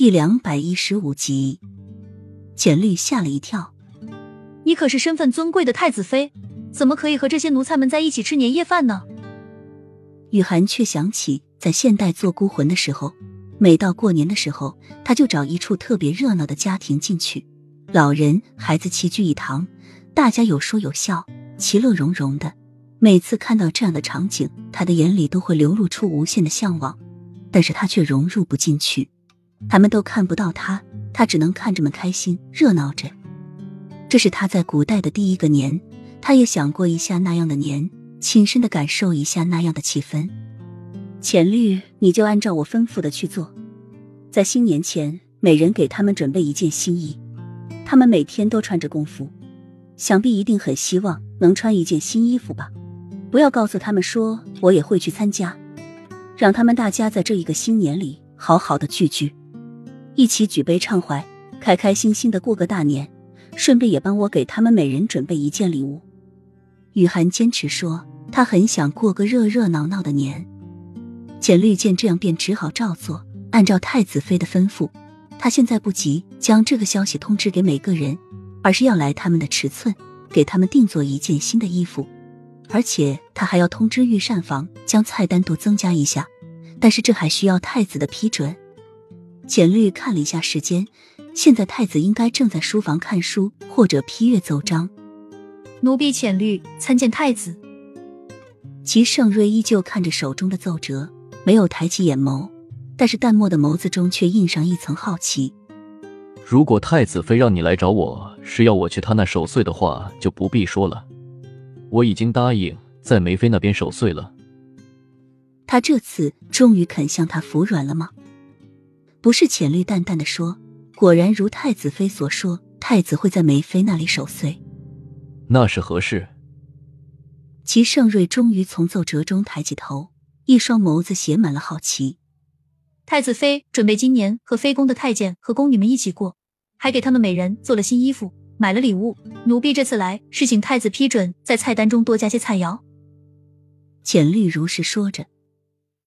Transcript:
第两百一十五集，简历吓了一跳。你可是身份尊贵的太子妃，怎么可以和这些奴才们在一起吃年夜饭呢？雨涵却想起在现代做孤魂的时候，每到过年的时候，他就找一处特别热闹的家庭进去，老人孩子齐聚一堂，大家有说有笑，其乐融融的。每次看到这样的场景，他的眼里都会流露出无限的向往，但是他却融入不进去。他们都看不到他，他只能看着们开心热闹着。这是他在古代的第一个年，他也想过一下那样的年，亲身的感受一下那样的气氛。浅绿，你就按照我吩咐的去做，在新年前，每人给他们准备一件新衣，他们每天都穿着工服，想必一定很希望能穿一件新衣服吧。不要告诉他们说我也会去参加，让他们大家在这一个新年里好好的聚聚，一起举杯畅怀，开开心心的过个大年。顺便也帮我给他们每人准备一件礼物。雨涵坚持说他很想过个热热闹闹的年。简绿见这样，便只好照做，按照太子妃的吩咐。他现在不急将这个消息通知给每个人，而是要来他们的尺寸，给他们定做一件新的衣服。而且他还要通知御膳房将菜单多增加一下，但是这还需要太子的批准。简绿看了一下时间，现在太子应该正在书房看书或者批阅奏章。奴婢浅绿参见太子。齐盛瑞依旧看着手中的奏折，没有抬起眼眸，但是淡漠的眸子中却印上一层好奇。如果太子妃让你来找我是要我去他那守岁的话，就不必说了。我已经答应在梅妃那边守岁了。他这次终于肯向他服软了吗？不是浅绿淡淡的说，果然如太子妃所说，太子会在梅妃那里守岁。那是何事？齐盛瑞终于从奏折中抬起头，一双眸子写满了好奇。太子妃准备今年和妃宫的太监和宫女们一起过，还给他们每人做了新衣服。买了礼物，奴婢这次来是请太子批准在菜单中多加些菜肴。浅绿如是说着，